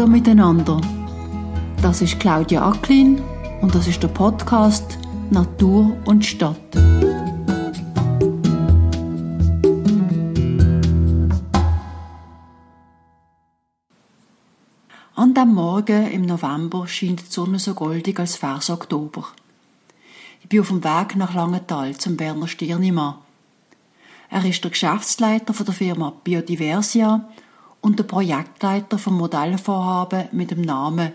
Hallo miteinander. Das ist Claudia Acklin und das ist der Podcast Natur und Stadt. An dem Morgen im November scheint die Sonne so goldig als Vers Oktober. Ich bin auf dem Weg nach Langenthal zum Werner Stirnimann. Er ist der Geschäftsleiter der Firma Biodiversia und der Projektleiter vom Modellvorhaben mit dem Namen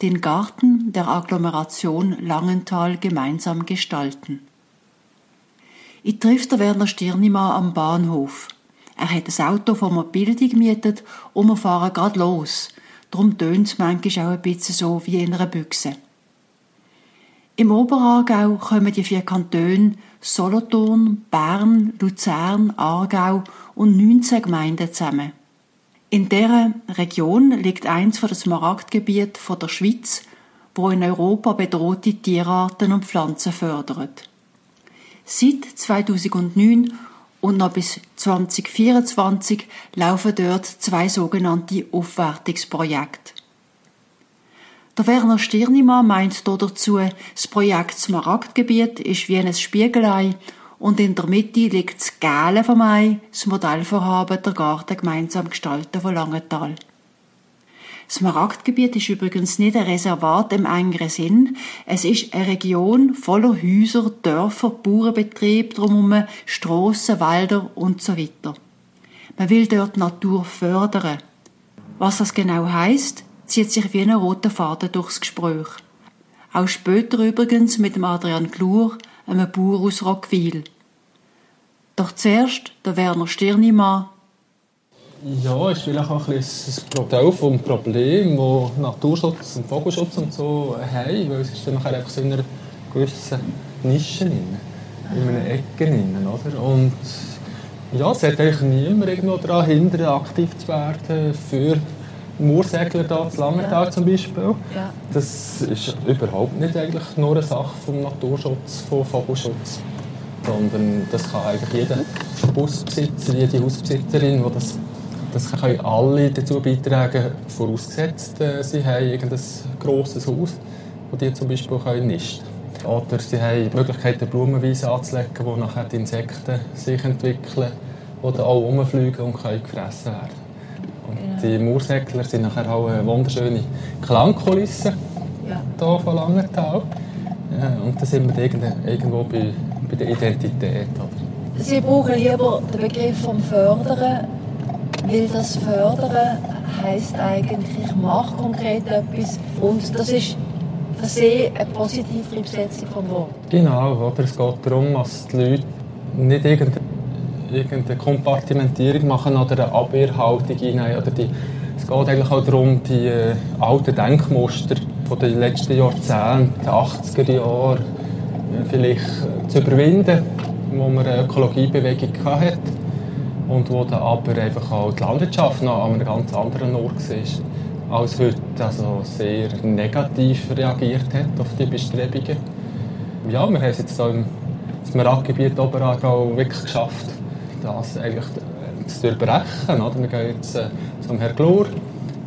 Den Garten der Agglomeration Langenthal gemeinsam gestalten. Ich treffe den Werner Stirnimann am Bahnhof. Er hat das Auto von Mobility gemietet und wir fahren gerade los. Darum tönt es manchmal auch ein bisschen so wie in einer Büchse. Im Oberaargau kommen die vier Kantone Solothurn, Bern, Luzern, Aargau und 19 Gemeinden zusammen. In dieser Region liegt eins von den Smaragdgebieten der Schweiz, wo in Europa bedrohte Tierarten und Pflanzen fördert. Seit 2009 und noch bis 2024 laufen dort zwei sogenannte Aufwertungsprojekte. Der Werner Stirnimann meint dazu, das Projekt Smaragdgebiet ist wie ein Spiegelei und in der Mitte liegt das Gäle vom Ei, das Modellvorhaben der Garten gemeinsam gestalten von Langenthal. Das Smaragdgebiet ist übrigens nicht ein Reservat im engeren Sinn. Es ist eine Region voller Häuser, Dörfer, Bauernbetriebe, drumherum Strassen, Wälder und so weiter. Man will dort Natur fördern. Was das genau heißt, zieht sich wie ein roter Faden durchs Gespräch. Auch später übrigens mit dem Adrian Glur, einem Bauer aus Rockwil. Doch zuerst der Werner Stirnimann. Ja, ist vielleicht auch ein bisschen das Teil vom Problem, das Naturschutz und Vogelschutz und so haben, weil es ist dann nachher einfach in einer gewissen Nische drin, in einer Ecke drin, oder? Und ja, es hat eigentlich niemand irgendwo daran hindern, aktiv zu werden für Moorsegler da zu Langenthal ja. zum Beispiel. Ja. Das ist überhaupt nicht eigentlich nur eine Sache vom Naturschutz, vom Vogelschutz, sondern das kann eigentlich jeder Hausbesitzer, jede Hausbesitzerin, die das das können alle dazu beitragen, vorausgesetzt, äh, sie haben ein grosses Haus, wo die zum Beispiel können nisten Oder sie haben die Möglichkeit, Blumenwiese anzulegen, wo nachher die Insekten sich entwickeln, die dann auch rumfliegen und können gefressen werden und die Moorsegler sind nachher auch eine wunderschöne Klangkulisse ja. hier von Langenthal. Ja, und da sind wir irgendwo bei, bei der Identität. Sie brauchen lieber den Begriff vom Fördern, weil das Fördern heisst eigentlich, ich mache konkret etwas und das ist per se eine positive Übersetzung vom Wort. Genau, oder? es geht darum, dass die Leute nicht irgendeine irgendeine Kompartimentierung machen oder eine Abwehrhaltung hinein. Oder die, es geht eigentlich auch darum, die äh, alten Denkmuster von den letzten Jahrzehnten, den 80er Jahren, äh, vielleicht zu überwinden, wo man eine Ökologiebewegung hatte und wo dann aber einfach auch die Landwirtschaft noch an einem ganz anderen Ort war als heute, also sehr negativ reagiert hat auf die Bestrebungen. Ja, wir haben es jetzt hier im Smaragdgebiet Oberaargau wirklich geschafft, das eigentlich zu durchbrechen. Wir gehen jetzt äh, zum Herrn Glur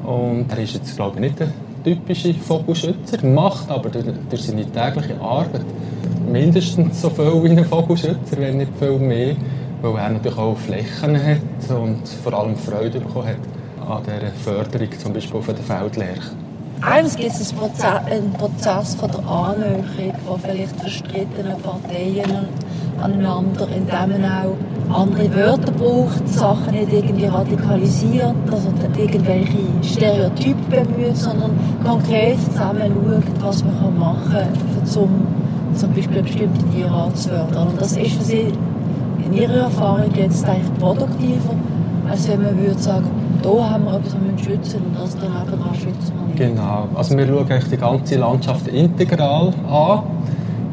und er ist jetzt glaube ich nicht der typische Vogelschützer, macht aber durch seine tägliche Arbeit mindestens so viel wie ein Vogelschützer, wenn nicht viel mehr, weil er natürlich auch Flächen hat und vor allem Freude bekommen hat an dieser Förderung, zum Beispiel von der Feldlerche. Eines gibt es einen Prozess von der Annäherung von vielleicht verstrittenen Parteien aneinander, indem man auch andere Wörter braucht, Sachen nicht irgendwie radikalisiert, also nicht irgendwelche Stereotype bemüht, sondern konkret zusammen schaut, was man machen kann, um zum Beispiel bestimmte Tierart zu fördern. Und das ist für Sie in Ihrer Erfahrung jetzt eigentlich produktiver, als wenn man würde sagen, da haben wir etwas, was wir schützen und das daneben dran schützen wir Genau, also wir schauen die ganze Landschaft integral an.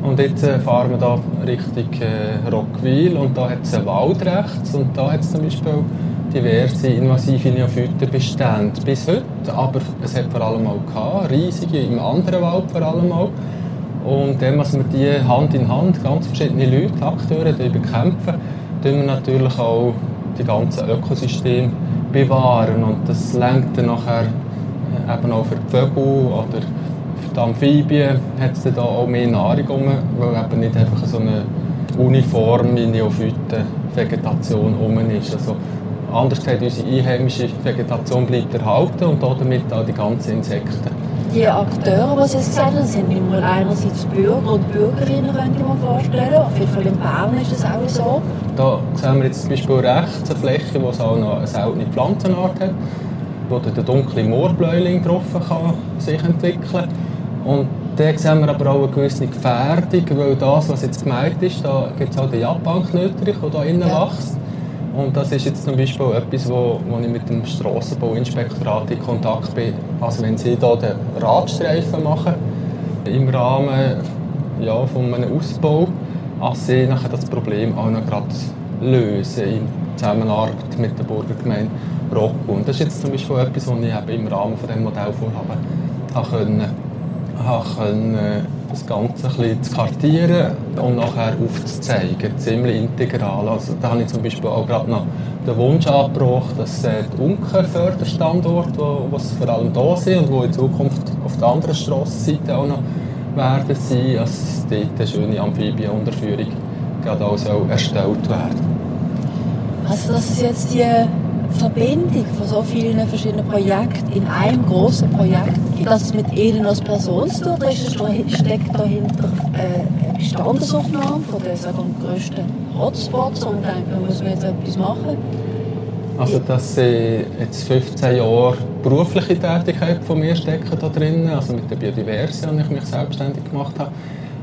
Und jetzt äh, fahren wir da Richtung äh, Rockwil. Und da hat es einen Wald rechts. Und da hat es zum Beispiel diverse invasive Neophytenbestände bis heute, aber es hat vor allem auch gehabt, riesige im anderen Wald vor allem auch. Und dann müssen wir die Hand in Hand, ganz verschiedene Leute, Akteure, die bekämpfen, tun wir natürlich auch die ganzen Ökosysteme bewahren und das lenkt dann nachher eben auch für die Vögel oder für die Amphibien hat es da auch mehr Nahrung rum, weil eben nicht einfach so eine uniforme Neophyten-Vegetation rum ist. Also, anders gesagt, unsere einheimische Vegetation bleibt erhalten und damit auch die ganzen Insekten. Die Akteure, die jetzt gesagt haben, sind immer einerseits Bürger und Bürgerinnen, könnte mir vorstellen. Auf jeden Fall in Bern ist es auch so. Da sehen wir jetzt zum Beispiel rechts eine Fläche, es auch noch eine seltene Pflanzenart hat, wo der dunkle Moorbläuling drauf kann sich entwickeln kann. Und da sehen wir aber auch eine gewisse Gefährdung, weil das, was jetzt gemeint ist, da gibt es auch den Japan-Knöterich, der da innen ja. wächst. Und das ist jetzt zum Beispiel etwas, wo, wo ich mit dem Strassenbauinspektorat in Kontakt bin. Also wenn sie hier den Radstreifen machen, im Rahmen ja, von einem Ausbau, als sie nachher das Problem auch noch gerade lösen in Zusammenarbeit mit der Burgergemeinde Rocco. Und das ist jetzt zum Beispiel etwas, was ich im Rahmen von diesem Modellvorhaben können, können, das Ganze ein bisschen zu kartieren und nachher aufzuzeigen, ziemlich integral. Also, da habe ich zum Beispiel auch gerade noch den Wunsch angebracht, dass äh, die Unkenförderstandorte, wo, was vor allem da sind und wo in Zukunft auf der anderen Strassenseite auch noch werden sein, dass dort eine schöne Amphibienunterführung gerade auch so erstellt werden. Also dass es jetzt die Verbindung von so vielen verschiedenen Projekten in einem großen Projekt gibt, dass es mit Ihnen als Person zu tun ist, steckt dahinter äh, eine Standesaufnahme von den sagen, grössten Hotspots und denkt, da muss man jetzt etwas machen. Also dass sie jetzt 15 Jahre berufliche Tätigkeit von mir stecken da drin, also mit der Biodiverse habe ich mich selbstständig gemacht habe,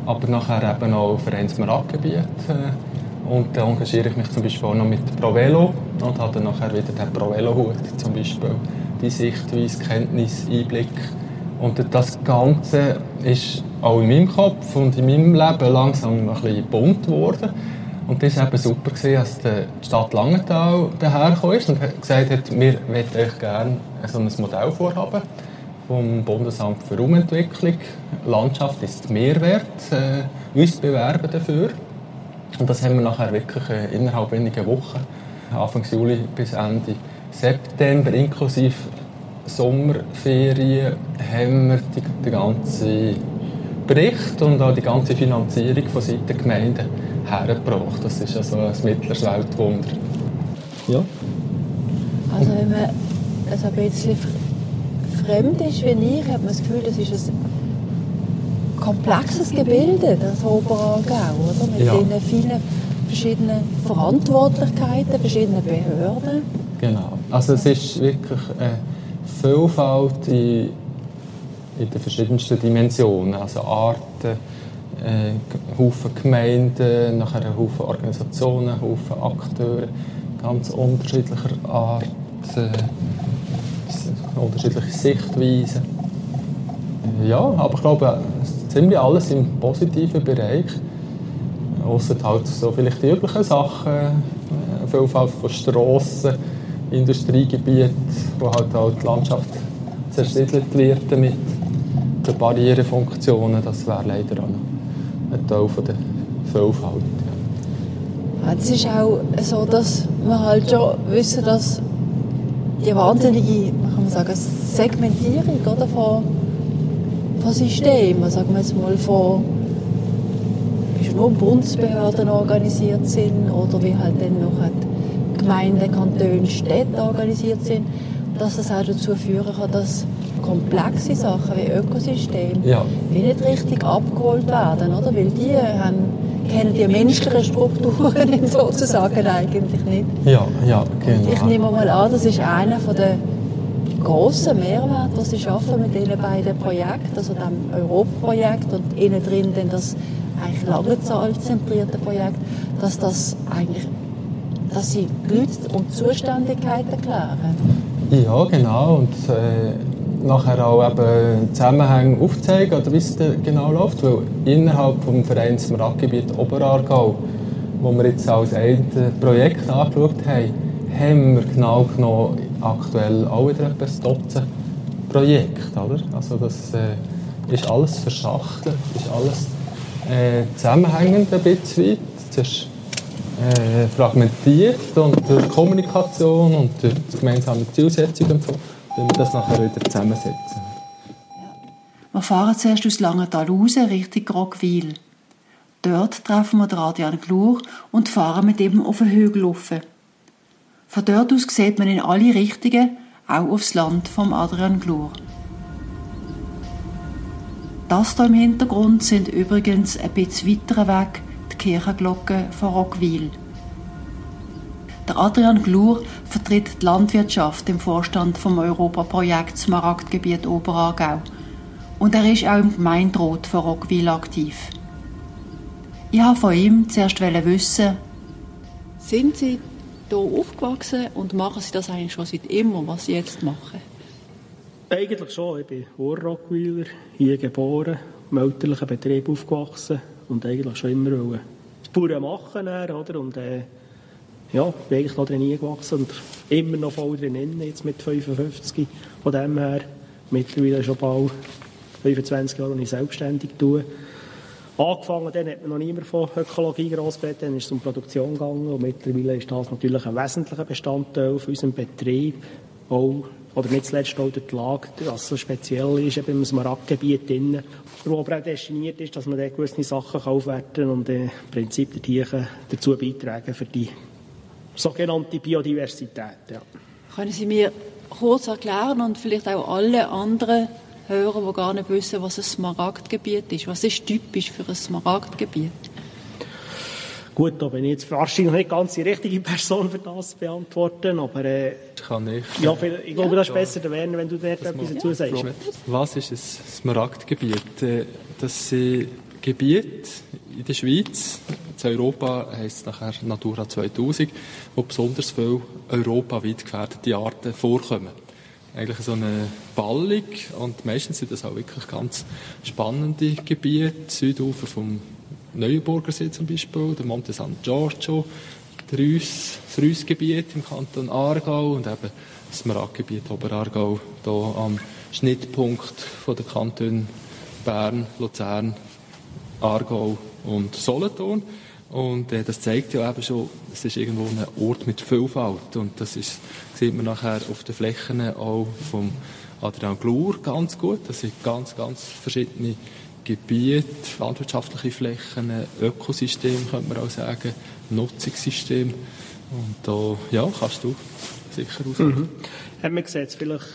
aber nachher eben auch Vereinsmarktgebiet äh, und dann engagiere ich mich zum Beispiel auch noch mit Provelo und habe dann nachher wieder den Provelo-Hut zum Beispiel, die Sichtweise, Kenntnis, Einblick und das Ganze ist auch in meinem Kopf und in meinem Leben langsam ein bisschen bunt geworden und das war eben super, als die Stadt Langenthal dahergekommen ist und gesagt hat, wir möchten euch gerne so ein Modell vorhaben vom Bundesamt für Raumentwicklung. Landschaft ist Mehrwert, äh, uns bewerben dafür. Und das haben wir nachher wirklich äh, innerhalb weniger Wochen, Anfang Juli bis Ende September, inklusive Sommerferien, haben wir die, den ganzen Bericht und auch die ganze Finanzierung von Seiten der Gemeinden hergebracht. Das ist also ein mittleres Weltwunder. Ja. Also wenn man also ein bisschen fremd ist wie ich, hat man das Gefühl, das ist ein komplexes Gebilde, das Oberaargau, oder? Mit ja. den vielen verschiedenen Verantwortlichkeiten, verschiedenen Behörden. Genau. Also es ist wirklich eine Vielfalt in, in den verschiedensten Dimensionen, also Arten, äh, Haufen Gemeinden, nachher ein Haufen Organisationen, Haufen Akteure, ganz unterschiedlicher Art, äh, unterschiedliche Sichtweisen. Ja, aber ich glaube, ziemlich alles im positiven Bereich. Außer halt so vielleicht die üblichen Sachen, äh, Vielfalt von Strassen, Industriegebieten, wo halt auch die Landschaft zersiedelt wird mit den Barrierefunktionen, das wäre leider auch noch ein Teil von der Vielfalt. Ja. Es ist auch so, dass wir halt schon wissen, dass die wahnsinnige, man kann sagen, Segmentierung oder, von, von Systemen, sagen wir jetzt mal von nur Bundesbehörden organisiert sind oder wie halt dann noch Gemeinden, Kantone, Städte organisiert sind, dass das auch dazu führen kann, dass komplexe Sachen wie Ökosystem ja. wie nicht richtig abgeholt werden, oder? Weil die haben, kennen die menschlichen Strukturen sozusagen eigentlich nicht. Ja, ja, genau. Und ich nehme mal an, das ist einer der grossen Mehrwerte, die sie schaffen mit diesen beiden Projekten, also dem Europaprojekt und innen drin dann das eigentlich Langenzahl-zentrierte Projekt, dass das eigentlich dass sie Leute und Zuständigkeiten klären. Ja, genau. Und äh, nachher auch eben Zusammenhänge aufzeigen, oder wie es genau läuft. Weil innerhalb des Vereins Radgebiet Oberaargau, wo wir jetzt als ein Projekt angeschaut haben, haben wir genau genommen aktuell auch wieder etwa ein Dutzend Projekte. Oder? Also das äh, ist alles verschachtelt, ist alles äh, zusammenhängend ein bisschen weit. Es ist äh, fragmentiert und durch Kommunikation und durch gemeinsame Zielsetzungen von wenn wir das nachher wieder zusammensetzen. Wir fahren zuerst aus Langenthal raus, Richtung Grogwil. Dort treffen wir den Adrian Glur und fahren mit ihm auf den Hügel rauf. Von dort aus sieht man in alle Richtungen, auch aufs Land vom Adrian Glur. Das hier im Hintergrund sind übrigens ein bisschen weiter weg die Kirchenglocken von Rockwil. Der Adrian Glur vertritt die Landwirtschaft im Vorstand vom Europaprojekt Smaragdgebiet Oberaargau und er ist auch im Gemeinderat von Rockwil aktiv. Ich wollte von ihm zuerst wissen, sind Sie hier aufgewachsen und machen Sie das eigentlich schon seit immer, was Sie jetzt machen? Eigentlich schon. Ich bin Urrockwiler, hier geboren, im elterlichen Betrieb aufgewachsen und eigentlich schon immer wollen. das Bauern machen. Oder? Und äh, ja, bin eigentlich noch drin gewachsen und immer noch voll drin, jetzt mit 55. Von dem her, mittlerweile schon bald 25 Jahre, und ich selbstständig tue. Angefangen dann hat man noch niemand von Ökologie gross dann ist es um Produktion gegangen und mittlerweile ist das natürlich ein wesentlicher Bestandteil von unserem Betrieb. Auch, oder nicht zuletzt auch die Lage, was so speziell ist, eben im Smaragdgebiet drin, wo aber auch destiniert ist, dass man dort gewisse Sachen aufwerten kann und im Prinzip die Tiere dazu beitragen für die sogenannte Biodiversität. Ja. Können Sie mir kurz erklären und vielleicht auch alle anderen Hörer, die gar nicht wissen, was ein Smaragdgebiet ist? Was ist typisch für ein Smaragdgebiet? Gut, da bin ich jetzt wahrscheinlich nicht ganz die richtige Person für das zu beantworten, aber äh, kann ich. Ja, ich glaube, das ist besser, Werner, wenn du dort etwas dazu sagst. Was ist ein Smaragdgebiet? Äh, das sind Gebiete in der Schweiz, in Europa heisst es nachher Natura 2000, wo besonders viele europaweit gefährdete Arten vorkommen. Eigentlich so eine Ballung und meistens sind das auch wirklich ganz spannende Gebiete, Südufer vom Neuenburger See zum Beispiel, der Monte San Giorgio, das Reussgebiet im Kanton Aargau und eben das Smaragdgebiet Oberaargau, hier am Schnittpunkt der Kantone Bern, Luzern, Aargau und Solothurn. Und äh, das zeigt ja eben schon, es ist irgendwo ein Ort mit Vielfalt. Und das ist, sieht man nachher auf den Flächen auch vom Adrian Glur ganz gut. Das sind ganz, ganz verschiedene Gebiete, landwirtschaftliche Flächen, Ökosystem, könnte man auch sagen, Nutzungssystem. Und da, ja, kannst du sicher aussagen. Mhm. Man sieht es vielleicht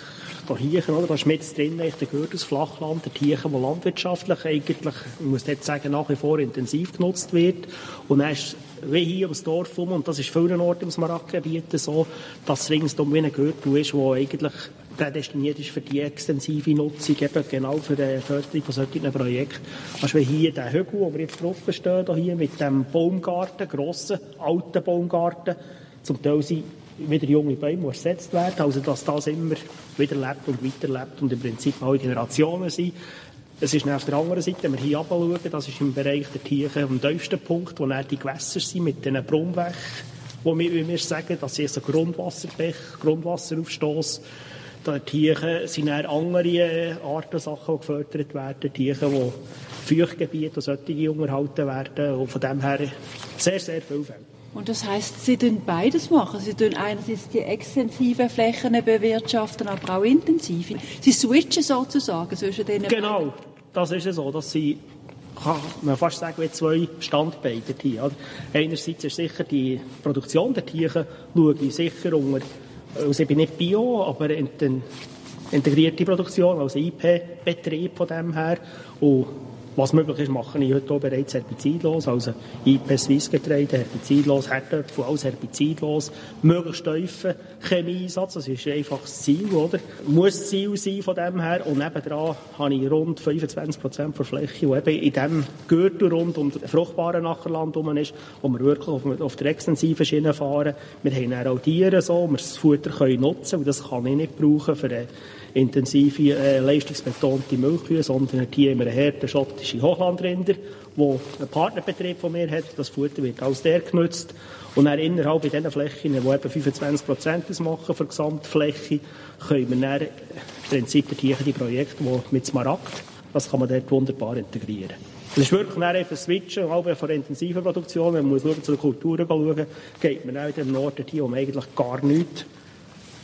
da hier, oder? Da ist mit drin, ich gehört das Flachland, der Tiechen, wo landwirtschaftlich eigentlich, ich muss jetzt sagen, nach wie vor intensiv genutzt wird. Und dann ist wie hier ums Dorf rum, und das ist vielen Orten im Smaragdgebiet so, dass es ringsum wie ein Gürtel ist, wo eigentlich prädestiniert ist für die extensive Nutzung, eben genau für die Förderung von solchen Projekten. Also wie hier der Hügel, wo wir jetzt drauf stehen, hier mit dem Baumgarten, grossen, alten Baumgarten, zum Teil sind wieder junge Bäume ersetzt werden, also dass das immer wieder lebt und weiterlebt und im Prinzip alle Generationen sind. Es ist auf der anderen Seite, wenn wir hier schauen, das ist im Bereich der Tiefen am tiefsten Punkt, wo dann die Gewässer sind mit diesen Brunnenbächen, wo wir, wie wir sagen, das ist ein Grundwasserbech, Grundwasseraufstoß. Da Tiechen sind dann andere äh, Arten, Sachen, die gefördert werden, Tiechen, die Feuchtgebiete und solche unterhalten werden und von dem her sehr, sehr vielfältig. Und das heißt, Sie tun beides machen. Sie tun einerseits die extensive Flächen bewirtschaften, aber auch intensive. Sie switchen sozusagen zwischen den Genau, beiden. das ist es so. Dass sie, kann man fast sagen, wie zwei Standbeine hier. Einerseits ist sicher die Produktion der Tiere, schaue ich sicher unter, also ich bin nicht Bio, aber in den integrierte Produktion, also IP-Betrieb von dem her. Und was möglich ist, mache ich heute auch bereits herbizidlos, also IP Swissgetreide, herbizidlos, Herdöpfel, alles herbizidlos, möglichst tiefen Chemieeinsatz, das ist einfach das Ziel, oder? Muss das Ziel sein von dem her und nebendran habe ich rund 25 Prozent der Fläche, die eben in diesem Gürtel rund um das fruchtbare Nachbarland herum ist, wo wir wirklich auf, auf der extensiven Schiene fahren. Wir haben auch Tiere so, wo wir das Futter können nutzen und das kann ich nicht brauchen für eine intensive, äh, leistungsbetonte Milchkühe, sondern hier haben wir eine harte schottische Hochlandrinder, wo ein Partnerbetrieb von mir hat. Das Futter wird als der genutzt. Und dann innerhalb dieser Flächen, die eben 25 Prozent ausmachen für die Gesamtfläche, können wir dann im Prinzip die Projekte, die mit Smaragd, das kann man dort wunderbar integrieren. Es ist wirklich dann einfach switchen, auch von der intensiven Produktion, wenn man schauen, zu den Kulturen schauen, geht man auch in den Norden man eigentlich gar nichts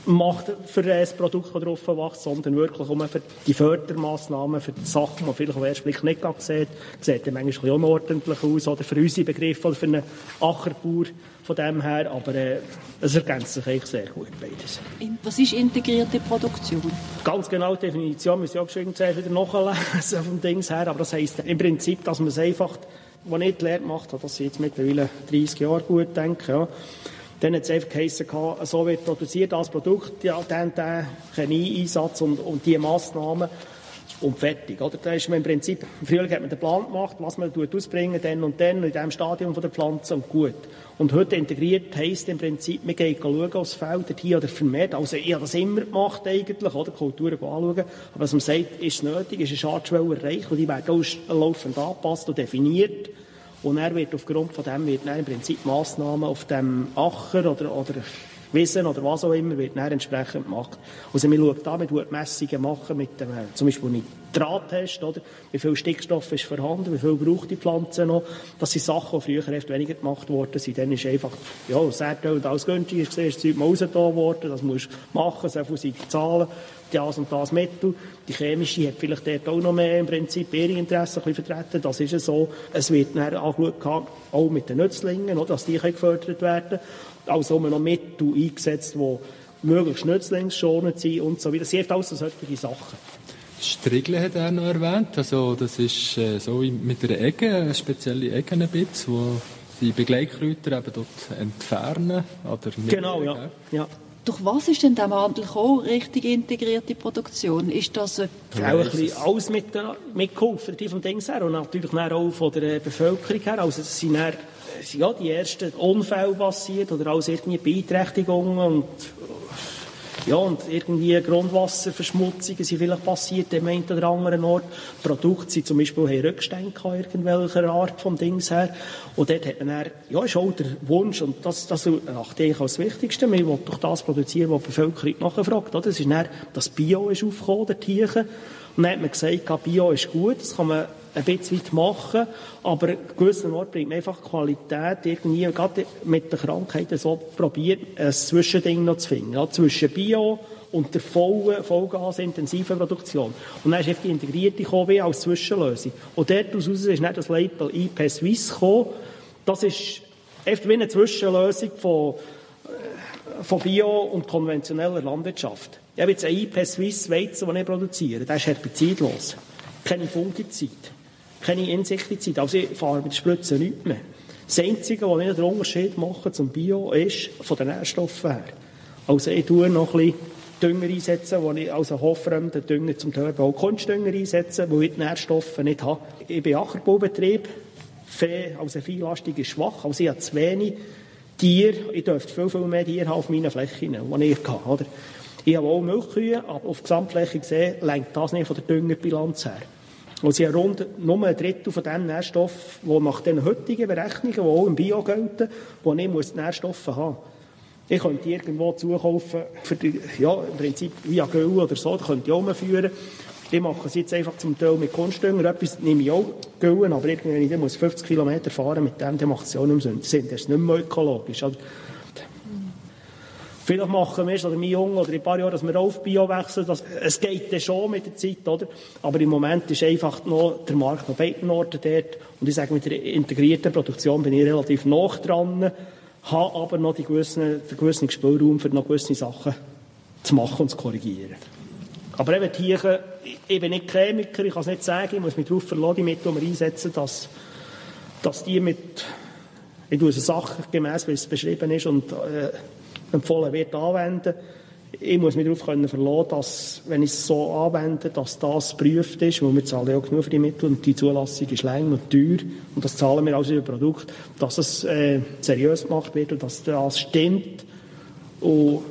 macht für das Produkt, das drauf wächst, sondern wirklich um für die Fördermaßnahmen, für die Sachen, die man vielleicht auf den ersten Blick nicht sieht, sieht dann manchmal unordentlich aus, oder für unsere Begriffe, oder für einen Ackerbauer von dem her, aber äh, es ergänzt sich eigentlich sehr gut beides. Was ist integrierte Produktion? Ganz genau die Definition müssen wir auch geschwind wieder nachlesen vom Dings her, aber das heisst im Prinzip, dass man es einfach, was ich die Lehre gemacht habe, das sind jetzt mittlerweile 30 Jahre gut, denke ja, dann hat es einfach geheißen, so wird produziert als Produkt, ja, dann der Chemieeinsatz und, und die Massnahmen und fertig. Oder? Da ist man im Prinzip, im Frühling hat man den Plan gemacht, was man ausbringen dann und dann in diesem Stadium von der Pflanze und gut. Und heute integriert heisst im Prinzip, man geht schauen aufs Feld, hier oder vermehrt. Also ich habe das immer gemacht eigentlich, oder? Kulturen anschauen. Aber was man sagt, ist nötig, ist eine Schadschwelle erreicht und die werden auch laufend angepasst und definiert. Und er wird aufgrund von dem wird im Prinzip Massnahmen auf dem Acher oder, oder Wissen oder was auch immer, wird dann entsprechend gemacht. Also man schaut da, man tut Messungen machen mit dem, zum Beispiel Nitrattest, oder? Wie viel Stickstoff ist vorhanden, wie viel braucht die Pflanze noch. Das sind Sachen, die früher oft weniger gemacht worden sind. Dann ist einfach, ja, das Erdöl alles günstig ist, das Zeug mal rausgetan worden, das musst du machen, so viel sind die Zahlen, das und das Mittel. Die chemische hat vielleicht dort auch noch mehr im Prinzip ihre Interessen ein bisschen vertreten, das ist ja so. Es wird dann angeschaut, auch mit den Nützlingen, dass die gefördert werden können also noch Mittel eingesetzt, die möglichst nützlingsschonend sind und so weiter. Das sind alles solche Sachen. Strigle hat er noch erwähnt. Also, das ist äh, so mit einer Ecke, eine spezielle Eggenbitz, wo die Begleitkräuter eben dort entfernen. Oder genau, ja. ja. Durch was ist denn der Wandel gekommen, richtig integrierte Produktion? Ist das äh, auch ein bisschen alles mit, mitgeholfen, die vom Dings her und natürlich auch von der Bevölkerung her. Also das sind dann sind ja die ersten Unfälle passiert oder alles irgendwie Beeinträchtigungen und ja, und irgendwie Grundwasserverschmutzungen sind vielleicht passiert im einen oder anderen Ort. Produkte sind zum Beispiel haben Rückstände irgendwelcher Art vom Dings her. Und dort hat man dann, ja, ist auch der Wunsch, und das, das achte ich als Wichtigste, man will doch das produzieren, was die Bevölkerung nachfragt. Oder? Das ist dann, das Bio ist aufgekommen, der Tierchen. Und dann hat man gesagt, Bio ist gut, das kann man ein bisschen weit machen, aber an gewissen Ort bringt man einfach Qualität irgendwie, gerade mit den Krankheiten so probiert, ein Zwischending noch zu finden, ja, zwischen Bio und der vollen, vollgasintensiven Produktion. Und dann ist die integrierte gekommen, als Zwischenlösung. Und daraus ist nicht das Label IP Suisse gekommen. Das ist einfach wie eine Zwischenlösung von, äh, von Bio- und konventioneller Landwirtschaft. Ich habe jetzt ein IP Suisse Weizen, den ich produziere, der ist herbizidlos. Keine Fungizid keine Insektizid. Also ich fahre mit Spritzen nichts mehr. Das Einzige, was ich den Unterschied mache zum Bio, ist von den Nährstoffen her. Also ich tue noch ein bisschen Dünger einsetzen, wo ich also hochfremden Dünger zum Teil auch Kunstdünger einsetzen, wo ich die Nährstoffe nicht habe. Ich bin Ackerbaubetrieb, Vieh, also viellastig ist schwach, also ich habe zu wenig Tiere, ich dürfte viel, viel mehr Tiere auf meinen Flächen, die ich habe, oder? Ich habe auch Milchkühe, aber auf Gesamtfläche gesehen lenkt das nicht von der Düngerbilanz her. Und sie haben rund nur ein Drittel von dem Nährstoff, die nach den heutigen Berechnungen, die auch im Bio gelten, wo ich muss Nährstoffe haben Ich könnte die irgendwo zukaufen, für die, ja, im Prinzip via Göll oder so, da könnte ich auch führen. Die machen es jetzt einfach zum Teil mit Kunstdünger. Etwas nehme ich auch Göllen, aber irgendwie, wenn ich muss 50 Kilometer fahren mit dem, dann macht es ja auch nicht mehr Sinn. Das ist nicht mehr ökologisch. Oder? Vielleicht machen wir es, oder mein Junge, oder in ein paar Jahren, dass wir auf Bio wechseln. Das, es geht dann schon mit der Zeit, oder? Aber im Moment ist einfach noch der Markt noch beiden Orten dort. Und ich sage, mit der integrierten Produktion bin ich relativ nah dran, habe aber noch die gewissen, den gewissen Spielraum für noch gewisse Sachen zu machen und zu korrigieren. Aber eben hier, ich bin nicht Chemiker, ich kann es nicht sagen, ich muss mich darauf verlassen, die Mittel einsetzen, dass, dass die mit, ich tue es sachgemäß, wie es beschrieben ist, und äh, empfohlen wird, anwenden. Ich muss mich darauf können verlassen, dass, wenn ich es so anwende, dass das geprüft ist, weil wir zahlen ja auch genug für die Mittel und die Zulassung ist lang und teuer und das zahlen wir also über Produkt, dass es äh, seriös gemacht wird und dass das stimmt. Und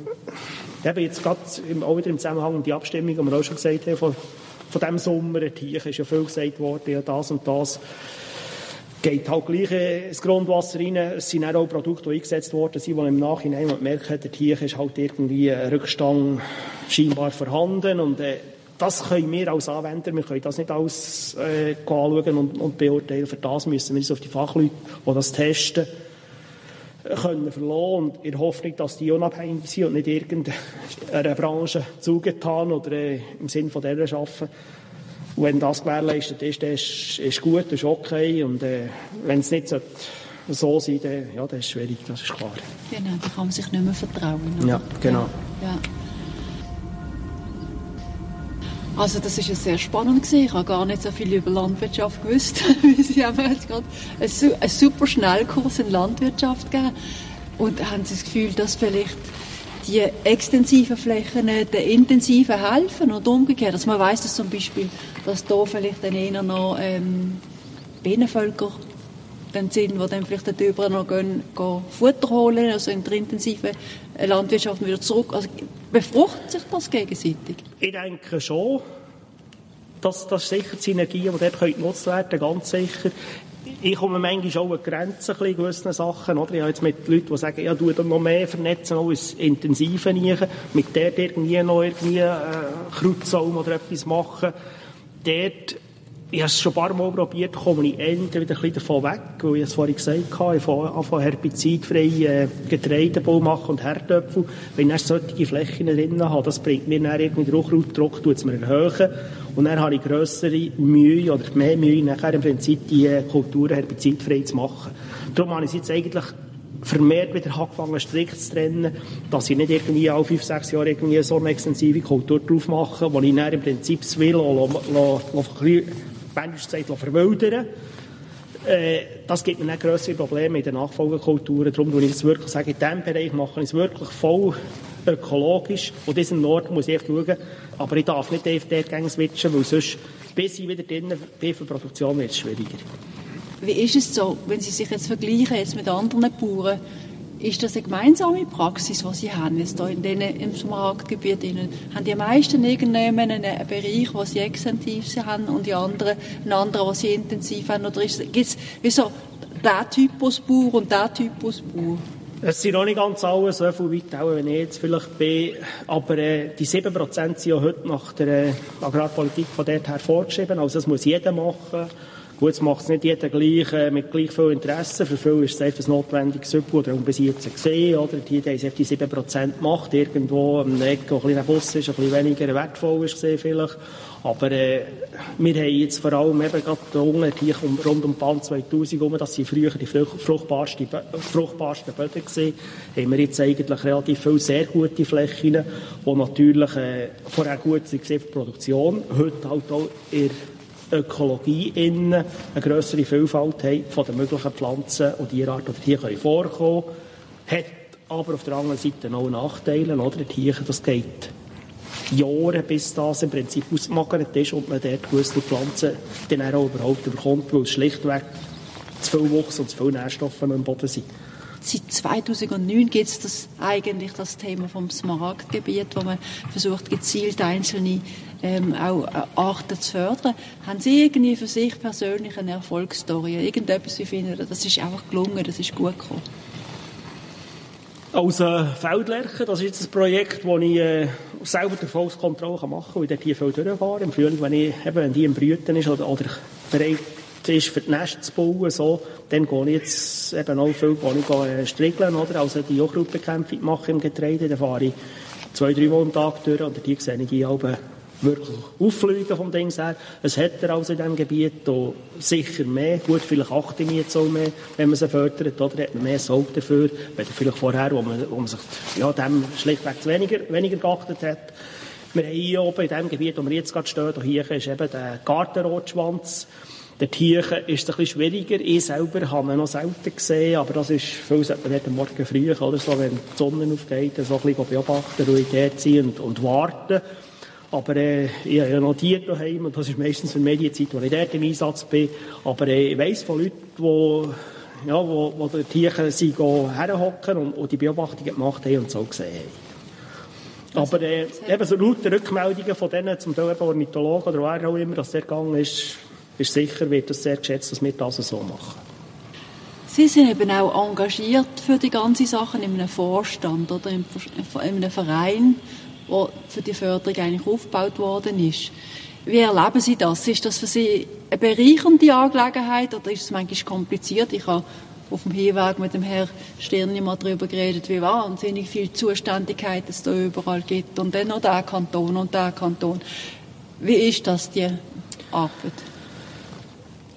eben jetzt gerade auch wieder im Zusammenhang mit die Abstimmung, die wir auch schon gesagt haben, von, von diesem Sommer, hier ist ja viel gesagt worden, ja das und das geht halt gleich ins Grundwasser rein. Es sind auch Produkte, die eingesetzt worden sind, wo im Nachhinein merkt, der Tier ist halt irgendwie ein Rückstand scheinbar vorhanden und äh, das können wir als Anwender, wir können das nicht alles äh, anschauen und, und, beurteilen. Für das müssen wir uns auf die Fachleute, die das testen, können verloren und in der Hoffnung, dass die unabhängig sind und nicht irgendeiner Branche zugetan oder äh, im Sinn von denen arbeiten. Wenn das gewährleistet ist, dann ist, ist gut, das ist okay. Und äh, wenn es nicht so, so sein dann, ja, das ist schwierig, das ist klar. Genau, da kann man sich nicht mehr vertrauen. Oder? Ja, genau. Ja. Also das ist sehr spannend gewesen. Ich habe gar nicht so viel über Landwirtschaft gewusst. Sie haben jetzt gerade einen super Schnellkurs in Landwirtschaft gegeben. Und haben Sie das Gefühl, dass vielleicht die extensiven Flächen den intensiven helfen und umgekehrt. Also man weiß dass zum Beispiel, dass da vielleicht dann eher noch ähm, Bienenvölker dann sind, die dann vielleicht darüber noch gehen, gehen Futter holen, also in der intensiven Landwirtschaft wieder zurück. Also befruchtet sich das gegenseitig? Ich denke schon. Das, das ist sicher die Synergien, die dort genutzt werden ganz sicher. Ich komme manchmal auch an Grenzen in gewissen Sachen. Oder? Ich habe jetzt mit Leuten, die sagen, ja, du noch mehr vernetzen, noch ins Intensive rein, mit der irgendwie noch irgendwie äh, Krautsaum oder etwas machen. Dort ich habe es schon ein paar Mal probiert, komme ich entweder wieder ein bisschen davon weg, weil ich es vorhin gesagt habe, ich fange herbizidfreien äh, Getreidebau machen und Herdöpfel. Wenn ich solche Flächen drin habe, das bringt mir dann irgendwie Druck, Druck tut es mir erhöhen. Und dann habe ich grössere Mühe oder mehr Mühe, nachher im Prinzip die äh, Kulturen herbizidfrei zu machen. Darum habe ich es jetzt eigentlich vermehrt wieder angefangen, strikt zu trennen, dass ich nicht irgendwie alle fünf, sechs Jahre irgendwie so eine extensive Kultur drauf mache, wo ich dann im Prinzip das will, Bändisch gesagt, verwildern. Äh, das gibt mir dann grössere Probleme in den Nachfolgekulturen. Darum sage ich es wirklich, sagen, in diesem Bereich mache ich es wirklich voll ökologisch. Und diesen Nord muss ich echt schauen. Aber ich darf nicht dort gegen switchen, weil sonst, bis ich wieder drin bin für Produktion, wird es schwieriger. Wie ist es so, wenn Sie sich jetzt vergleichen jetzt mit anderen Bauern? Ist das eine gemeinsame Praxis, die Sie haben, jetzt in den, im Smaragdgebiet? Haben die meisten irgendeinen einen Bereich, wo sie extensiv haben und die anderen einen anderen, wo sie intensiv haben? Oder gibt es wie so der Typus Bauer und der Typus Bauer? Es sind noch nicht ganz alle so viel weit, auch wenn ich jetzt vielleicht bin. Aber äh, die 7% sind ja heute nach der äh, Agrarpolitik von dort her vorgeschrieben. Also das muss jeder machen. Gut, es macht es nicht jeder gleich, äh, mit gleich viel Interesse. Für viele ist es einfach ein notwendiges Übel oder bis jetzt gesehen. Oder? Die haben die 7% gemacht, irgendwo am Eck, wo ein kleiner Bus ist, ein bisschen weniger wertvoll ist gesehen vielleicht. Aber äh, wir haben jetzt vor allem eben gerade unten, hier rund um Band 2000 herum, das sind früher die fruchtbarsten, fruchtbarsten Böden gesehen, haben wir jetzt eigentlich relativ viele sehr gute Flächen, die natürlich äh, vorher gut sind für die Produktion, heute halt auch in Ökologie innen eine größere Vielfalt haben von den möglichen Pflanzen und Tierarten, die hier vorkommen können. Hat aber auf der anderen Seite auch Nachteile. Oder? Die das geht Jahre, bis das im Prinzip ausgemagert ist und man dort gewisse Pflanzen dann auch überhaupt bekommt, weil es schlichtweg zu viel Wuchs und zu viele Nährstoffe im Boden sind. Seit 2009 gibt es das, eigentlich das Thema vom Smaragdgebiet, wo man versucht, gezielt einzelne ähm, auch äh, Arten zu fördern. Haben Sie irgendwie für sich persönlich eine Erfolgsstory? Irgendetwas, Sie finden, das ist einfach gelungen, das ist gut gekommen? Als äh, Feldlerche, das ist jetzt ein Projekt, das ich äh, selber die Erfolgskontrolle machen kann, weil ich dort hier viel durchfahre. Im Frühling, wenn, ich, eben, wenn die im Brüten ist oder, oder bereit ist, für die Nest zu bauen, so, dann gehe ich jetzt eben auch viel gehe ich, strickeln, oder? Also die Jochrautbekämpfung mache im Getreide, dann fahre ich zwei, drei Mal am Tag durch und die sehe ich Alben wirklich auffliegen vom Ding her. Es hat er also in diesem Gebiet auch sicher mehr. Gut, vielleicht achte ich jetzt auch mehr, wenn man sie fördert, oder hat man mehr Sorge dafür, wenn vielleicht vorher, wo man, wo man sich ja, dem schlichtweg weniger, weniger geachtet hat. Wir haben hier oben in dem Gebiet, wo wir jetzt gerade stehen, hier ist eben der Gartenrotschwanz. Der Tier ist es ein bisschen schwieriger. Ich selber habe ihn noch selten gesehen, aber das ist, viel sollte man am Morgen früh, oder so, wenn die Sonne aufgeht, so ein bisschen beobachten, ruhig dort sein und, und warten. Aber äh, ich habe ja noch Tiere daheim und das ist meistens für Medienzeit, wo ich dort im Einsatz bin. Aber äh, ich weiss von Leuten, die ja, wo, wo die Tiere sind, herhocken und, und die Beobachtungen gemacht haben und so gesehen haben. Aber äh, eben so lauter Rückmeldungen von denen, zum Teil eben Ornithologen oder wer auch immer, dass der gegangen ist, ist sicher, wird das sehr geschätzt, dass wir das so machen. Sie sind eben auch engagiert für die ganze Sachen in einem Vorstand oder in einem Verein, der für die Förderung eigentlich aufgebaut worden ist. Wie erleben Sie das? Ist das für Sie eine bereichernde Angelegenheit oder ist es manchmal kompliziert? Ich habe auf dem Hinweg mit dem Herrn Stirni mal darüber geredet, wie wahnsinnig viel Zuständigkeit es da überall gibt. Und dann noch der Kanton und der Kanton. Wie ist das, die Arbeit?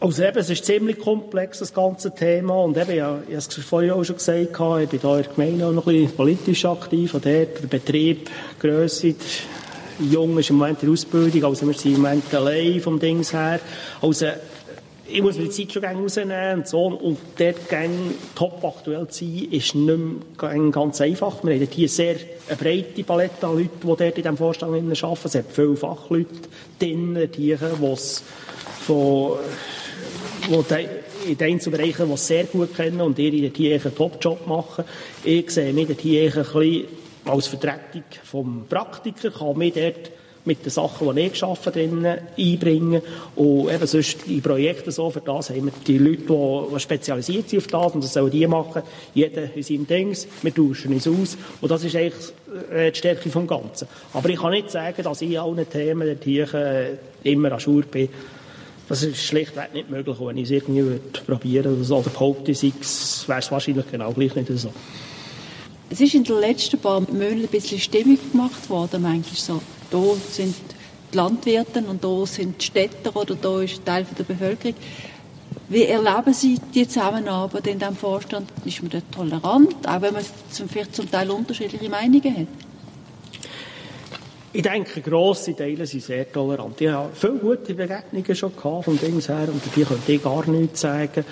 Also eben, es ist ziemlich komplex, das ganze Thema. Und eben, ja, ich habe es vorhin auch schon gesagt, ich bin hier in der Gemeinde auch noch ein bisschen politisch aktiv. Und dort, der Betrieb, Grösse, Jung ist im Moment in der Ausbildung, also wir sind im Moment allein vom Dings her. Also, ich muss mir die Zeit schon rausnehmen und so. Und dort gerne top aktuell zu sein, ist nicht mehr ganz einfach. Wir haben hier sehr eine breite Palette an Leuten, die dort in diesem Vorstand arbeiten. Es hat viele Fachleute drin, die es von, die in den Einzelbereichen, die sehr gut kennen und die hier einen Top-Job machen. Ich sehe mich hier ein bisschen als Vertretung vom Praktiker, kann mich dort mit den Sachen, die ich geschaffen drin einbringen. Und eben sonst die Projekte so, für das haben wir die Leute, die, spezialisiert sind auf das, und das sollen die machen, jeder in seinem Dings, wir tauschen uns aus, und das ist eigentlich äh, die Stärke vom Ganzen. Aber ich kann nicht sagen, dass ich in allen Themen der Tierchen äh, immer an Schur bin. Das ist schlichtweg nicht möglich, wenn ich es irgendwie probieren würde, oder behaupte, wäre es wahrscheinlich genau gleich nicht so. Es ist in den letzten paar Monaten ein bisschen Stimmung gemacht worden, manchmal so. Da sind die Landwirte und da sind die Städter oder da ist ein Teil der Bevölkerung. Wie erleben Sie die Zusammenarbeit in diesem Vorstand? Ist man dort tolerant, auch wenn man vielleicht zum Teil unterschiedliche Meinungen hat? Ich denke, grosse Teile sind sehr tolerant. Ich habe viele gute Begegnungen schon gehabt von Dings her und die könnte ich gar nichts sagen.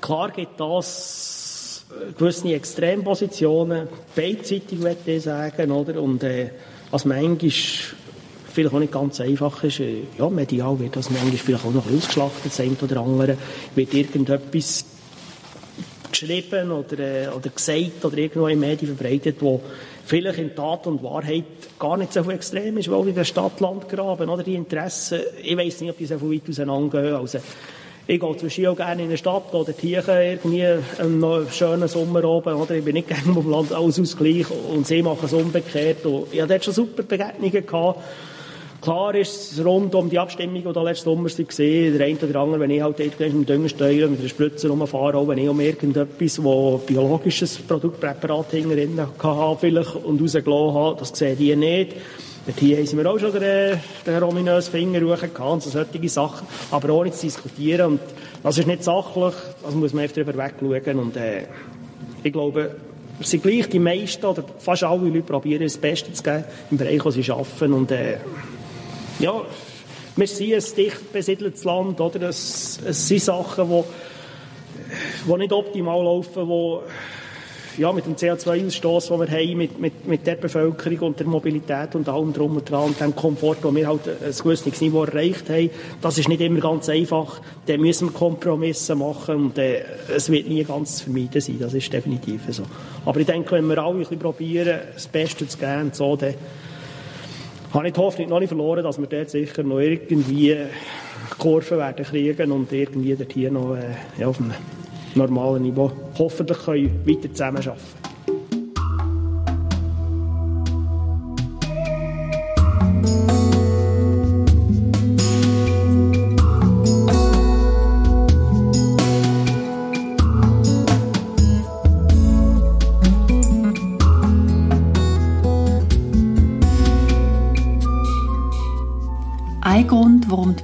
Klar gibt das gewisse Extrempositionen, beidseitig würde ich sagen, oder? Und äh, was manchmal vielleicht auch nicht ganz einfach ist, äh, ja, medial wird das manchmal vielleicht auch noch ausgeschlachtet, das eine oder andere, wird irgendetwas geschrieben oder, äh, oder gesagt oder irgendwo in Medien verbreitet, wo vielleicht in Tat und Wahrheit gar nicht so viel extrem ist, weil in der Stadt-Land-Graben, oder die Interessen, ich weiß nicht, ob die so viel weit auseinandergehen, also ich gehe zwischen auch gerne in eine Stadt oder hier irgendwie einen schönen Sommer oben, oder? Ich bin nicht gerne auf Land, alles ausgleich und sie machen es umgekehrt. Und ich hatte dort schon super Begegnungen gehabt. Klar ist es rund um die Abstimmung, die da letzten Sommer war, der eine oder andere, wenn ich halt mit dem Düngersteuer mit der Spritze rumfahre, auch wenn ich um irgendetwas, wo biologisches Produktpräparat hinten hatte, vielleicht und rausgelassen habe, das sehen die nicht. Hier haben wir auch schon den, den ominösen Finger hochgehauen, so solche Sachen, aber ohne zu diskutieren. Und das ist nicht sachlich, also muss man einfach darüber wegschauen. Und äh, ich glaube, es sind gleich die meisten oder fast alle Leute probieren, das Beste zu geben im Bereich, wo sie arbeiten. Und äh, ja, wir sind ein dicht besiedeltes Land, oder? Es, es sind Sachen, die, die nicht optimal laufen, die ja, mit dem CO2-Ausstoß, den wir haben, mit, mit, mit der Bevölkerung und der Mobilität und allem drum und dran und dem Komfort, wo wir halt ein gewisses Niveau erreicht haben, das ist nicht immer ganz einfach. Da müssen wir Kompromisse machen und äh, es wird nie ganz zu vermeiden sein, das ist definitiv so. Aber ich denke, wenn wir alle ein bisschen probieren, das Beste zu geben, so, dann habe ich die Hoffnung noch nicht verloren, dass wir dort sicher noch irgendwie Kurven werden kriegen und irgendwie dort hier noch äh, ja, auf einem normalen Niveau hoffentlich können weiter zusammenarbeiten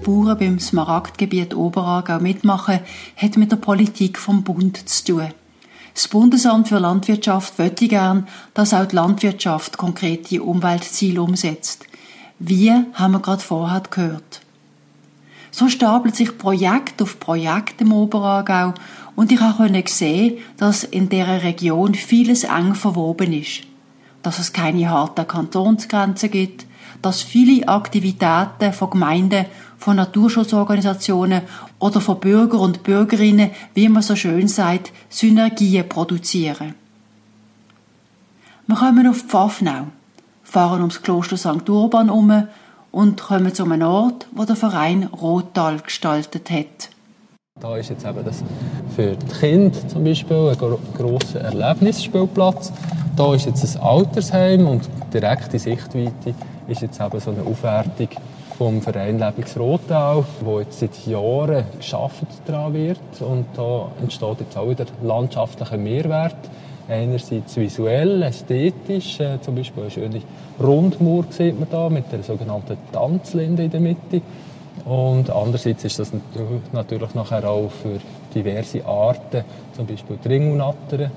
Bauern beim Smaragdgebiet Oberaargau mitmachen, hat mit der Politik vom Bund zu tun. Das Bundesamt für Landwirtschaft möchte gern, dass auch die Landwirtschaft konkrete Umweltziele umsetzt. Wie haben wir gerade vorher gehört. So stapelt sich Projekt auf Projekt im Oberaargau und ich konnte sehen, dass in dieser Region vieles eng verwoben ist. Dass es keine harten Kantonsgrenzen gibt, dass viele Aktivitäten von Gemeinden von Naturschutzorganisationen oder von Bürger und Bürgerinnen, wie man so schön sagt, Synergien produzieren. Wir kommen auf Pfaffnau, fahren ums Kloster St. Urban um und kommen zu einem Ort, wo der Verein Rottal gestaltet hat. Da ist jetzt eben das für die Kinder zum Beispiel ein grosser Erlebnisspielplatz. Da ist jetzt ein Altersheim und direkt in Sichtweite ist jetzt eben so eine Aufwertung vom Verein Lebensrotau, wo jetzt seit Jahren geschaffen daran wird und da entsteht jetzt auch wieder landschaftlicher Mehrwert. Einerseits visuell, ästhetisch, äh, zum Beispiel eine schöne Rundmauer sieht man da mit der sogenannten Tanzlinde in der Mitte. Und andererseits ist das natürlich nachher auch für diverse Arten, zum Beispiel die Ringelnattern,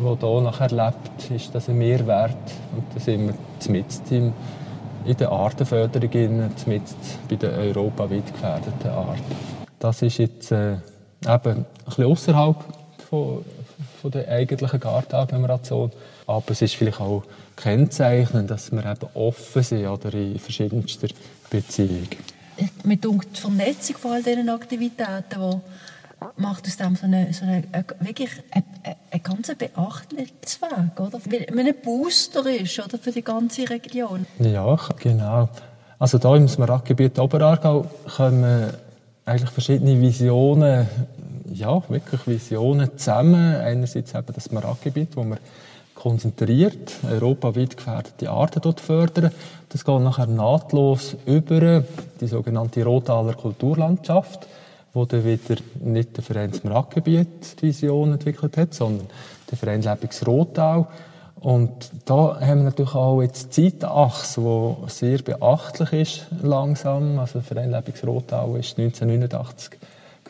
die hier nachher lebt, ist das ein Mehrwert. Und da sind wir mitten in, in der Artenförderung, mitten bei den europaweit gefährdeten Arten. Das ist jetzt äh, eben ein bisschen außerhalb von, von der eigentlichen Gartenagglomeration. Aber es ist vielleicht auch kennzeichnend, dass wir eben offen sind oder in verschiedenster Beziehung. Mit der Vernetzung von all diesen Aktivitäten, die macht aus dem so eine, so eine, wirklich ein, ein ganz beachtliches Weg, oder? Weil man ein Booster ist, oder, für die ganze Region. Ja, genau. Also hier im Smaragdgebiet Oberaargau kommen eigentlich verschiedene Visionen ja, wirklich Visionen zusammen. Einerseits eben das Smaragdgebiet, wo wir konzentriert europaweit gefährdete Arten dort fördern. Das geht nachher nahtlos über die sogenannte Rotaler Kulturlandschaft, wo dann wieder nicht der Verein Smaragdgebiet die Vision entwickelt hat, sondern der Verein Lebens Rotau. Und da haben wir natürlich auch jetzt die Zeitachse, die sehr beachtlich ist, langsam. Also der Verein Lebens Rotau ist 1989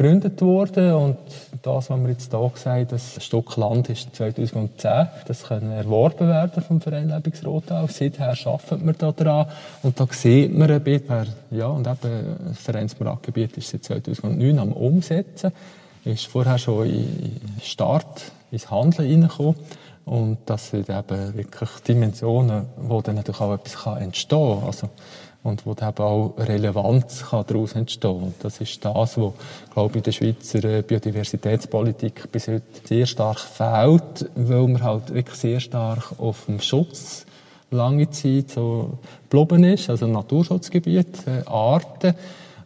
gegründet worden und das, was wir jetzt hier gesagt das Stück Land ist 2010, das können erworben werden vom Verein Lebensrotau. Seither arbeiten wir daran und da sieht man ein bisschen, ja, und eben das Vereinsmarktgebiet ist seit 2009 am Umsetzen, ist vorher schon in Start, ins Handeln reingekommen. Und das sind eben wirklich Dimensionen, wo dann natürlich auch etwas entstehen kann. Also, und wo eben auch Relevanz kann daraus entstehen kann. Und das ist das, was, glaube ich, in der Schweizer äh, Biodiversitätspolitik bis heute sehr stark fehlt, weil man halt wirklich sehr stark auf dem Schutz lange Zeit so geblieben ist, also Naturschutzgebiet, äh, Arten.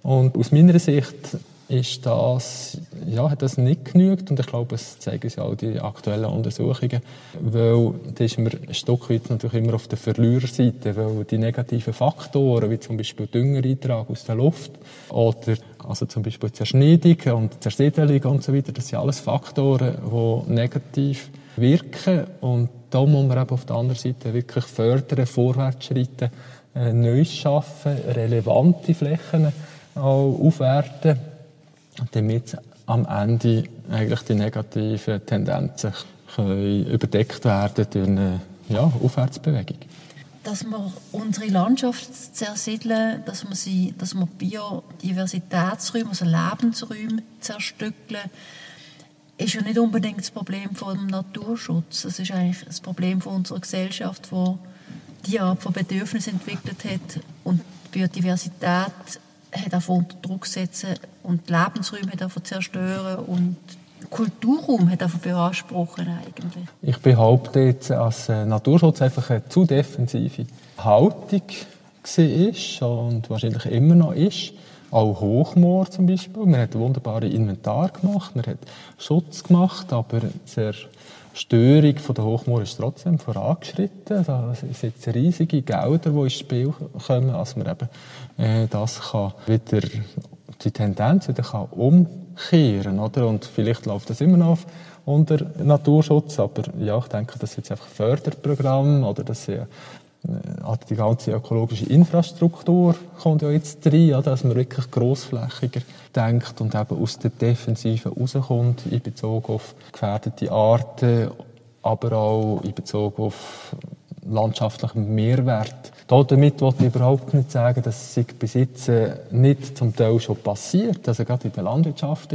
Und aus meiner Sicht ist das, ja, hat das nicht genügt? Und ich glaube, es zeigen ja auch die aktuellen Untersuchungen, weil da ist man ein Stück weit natürlich immer auf der Verliererseite, weil die negativen Faktoren, wie zum Beispiel Düngereintrag aus der Luft oder also zum Beispiel Zerschneidung und Zersiedelung und so weiter, das sind alles Faktoren, die negativ wirken. Und da muss man eben auf der anderen Seite wirklich fördern, vorwärts schreiten, äh, Neues schaffen, relevante Flächen auch aufwerten damit am Ende eigentlich die negativen Tendenzen können überdeckt werden durch eine ja, Aufwärtsbewegung. Dass wir unsere Landschaft zersiedeln, dass wir, sie, dass wir Biodiversitätsräume, also Lebensräume zerstückeln, ist ja nicht unbedingt das Problem vom Naturschutz. Das ist eigentlich das Problem von unserer Gesellschaft, die die Art von Bedürfnis entwickelt hat und Biodiversität hat auch unter Druck setzen und Lebensräume hat zerstören und Kulturraum hat auch beanspruchen eigentlich. Ich behaupte jetzt, dass Naturschutz einfach eine zu defensive Haltung war und wahrscheinlich immer noch ist. Auch Hochmoor zum Beispiel. Man hat ein wunderbares Inventar gemacht, man hat Schutz gemacht, aber die Störung der Hochmoor ist trotzdem vorangeschritten. Es sind riesige Gelder, die ins Spiel kommen, dass man eben äh, das kann wieder die Tendenz wieder kann umkehren oder? Und vielleicht läuft das immer noch unter Naturschutz, aber ja, ich denke, das ist jetzt einfach Förderprogramm oder das ist, äh, die ganze ökologische Infrastruktur kommt ja jetzt rein, dass man wirklich grossflächiger denkt und eben aus der Defensive rauskommt in Bezug auf gefährdete Arten, aber auch in Bezug auf landschaftlichen Mehrwert. Damit wollte ich überhaupt nicht sagen, dass es bis jetzt äh, nicht zum Teil schon passiert, also gerade in der Landwirtschaft.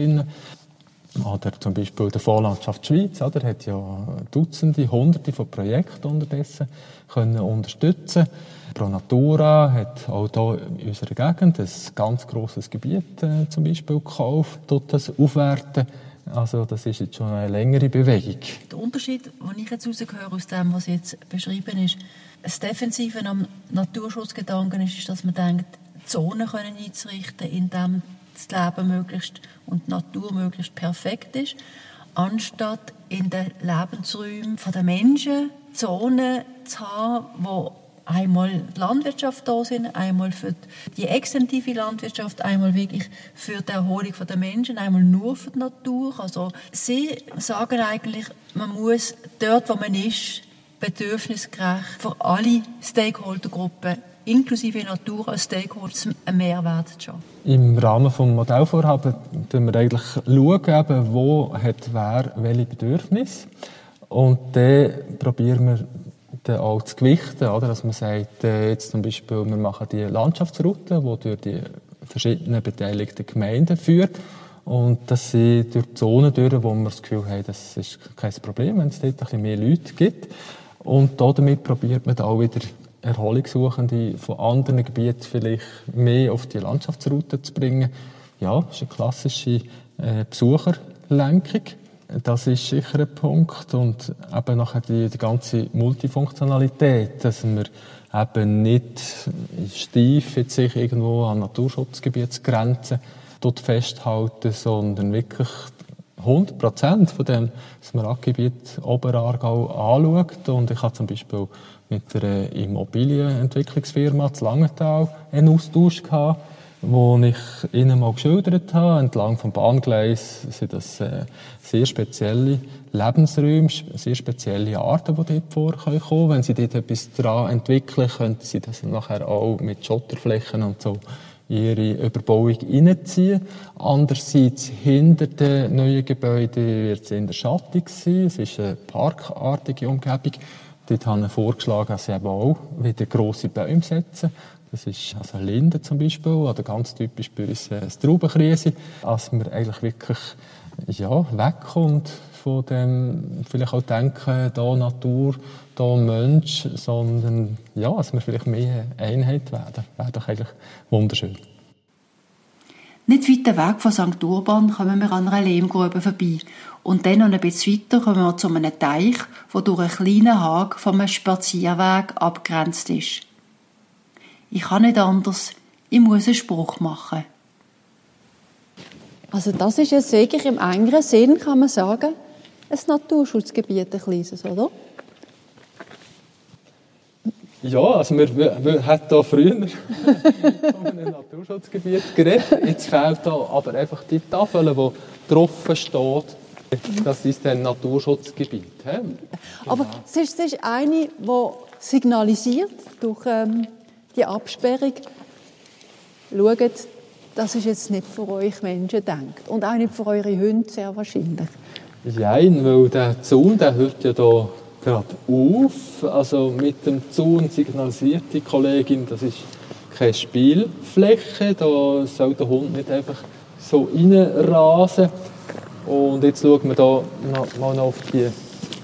Oder zum Beispiel der Fondslandschaft Schweiz, oder, hat ja Dutzende, Hunderte von Projekten unterdessen können unterstützen. Pro Natura hat auch hier in unserer Gegend ein ganz grosses Gebiet äh, zum Beispiel gekauft, dort das aufwerten. Also das ist jetzt schon eine längere Bewegung. Der Unterschied, den ich jetzt herausgehöre aus dem, was jetzt beschrieben ist, das Defensive am Naturschutzgedanken ist, ist, dass man denkt, Zonen können einzurichten, in denen das Leben möglichst und die Natur möglichst perfekt ist, anstatt in den Lebensräumen der Menschen Zonen zu haben, die einmal die Landwirtschaft da sind, einmal für die extensive Landwirtschaft, einmal wirklich für die Erholung der Menschen, einmal nur für die Natur. Also sie sagen eigentlich, man muss dort, wo man ist, bedürfnisgerecht für alle Stakeholdergruppen inklusive Natur als Stakeholders einen Mehrwert zu schaffen. Im Rahmen des Modellvorhabens schauen wir eigentlich, schauen, wo hat wer welche Bedürfnisse und dann probieren wir dann auch zu gewichten, oder? dass man sagt, äh, jetzt zum Beispiel, wir machen die Landschaftsroute, die durch die verschiedenen beteiligten Gemeinden führt und das sind durch die Zonen durch, wo wir das Gefühl haben, das ist kein Problem, wenn es dort ein bisschen mehr Leute gibt. Und damit probiert man auch wieder Erholungssuchende von anderen Gebieten vielleicht mehr auf die Landschaftsroute zu bringen. Ja, das ist eine klassische äh, Besucherlenkung. Das ist sicher ein Punkt. Und eben nachher die, die ganze Multifunktionalität, dass wir eben nicht steif jetzt sich irgendwo an Naturschutzgebietsgrenzen dort festhalten, sondern wirklich 100 Prozent von dem Smaragdgebiet Oberaargau anschaut. Und ich habe zum Beispiel mit einer Immobilienentwicklungsfirma zu Langenthal einen Austausch gehabt, wo ich Ihnen mal geschildert habe. Entlang vom Bahngleis sind das äh, sehr spezielle Lebensräume, sehr spezielle Arten, die dort vorkommen. Wenn Sie dort etwas daran entwickeln, können Sie das nachher auch mit Schotterflächen und so ihre Überbauung reinziehen. Andererseits, hinter den neuen Gebäuden wird es in der Schattung sein. Es ist eine parkartige Umgebung. Dort habe ich vorgeschlagen, dass sie eben auch wieder grosse Bäume setzen. Das ist also Linde zum Beispiel, oder ganz typisch bei uns äh, das Traubenkrise. Dass man eigentlich wirklich ja, wegkommt von dem, vielleicht auch denken, da Natur, da Mensch, sondern ja, dass wir vielleicht mehr Einheit werden. Wäre doch eigentlich wunderschön. Nicht weit weg von St. Urban kommen wir an einer Lehmgrube vorbei. Und dann noch ein bisschen weiter kommen wir zu einem Teich, der durch einen kleinen Hag einem Spazierweg abgrenzt ist. Ich kann nicht anders, ich muss einen Spruch machen. Also das ist jetzt wirklich im engeren Sinn, kann man sagen, ein Naturschutzgebiet, ein kleines, oder? Ja, also wir, wir, wir hatten hier früher von einem Naturschutzgebiet geredet. Jetzt fehlt da aber einfach die Tafel, die drauf steht, das ist ein Naturschutzgebiet. He? Aber es ist, es ist eine, die signalisiert durch ähm, die Absperrung, schaut, das ist jetzt nicht für euch Menschen denkt. Und auch nicht für eure Hunde, sehr wahrscheinlich. Nein, weil der Zaun, der hört ja hier gerade auf. Also mit dem Zaun signalisiert die Kollegin, das ist keine Spielfläche, da soll der Hund nicht einfach so reinrasen. Und jetzt schauen wir hier mal noch auf die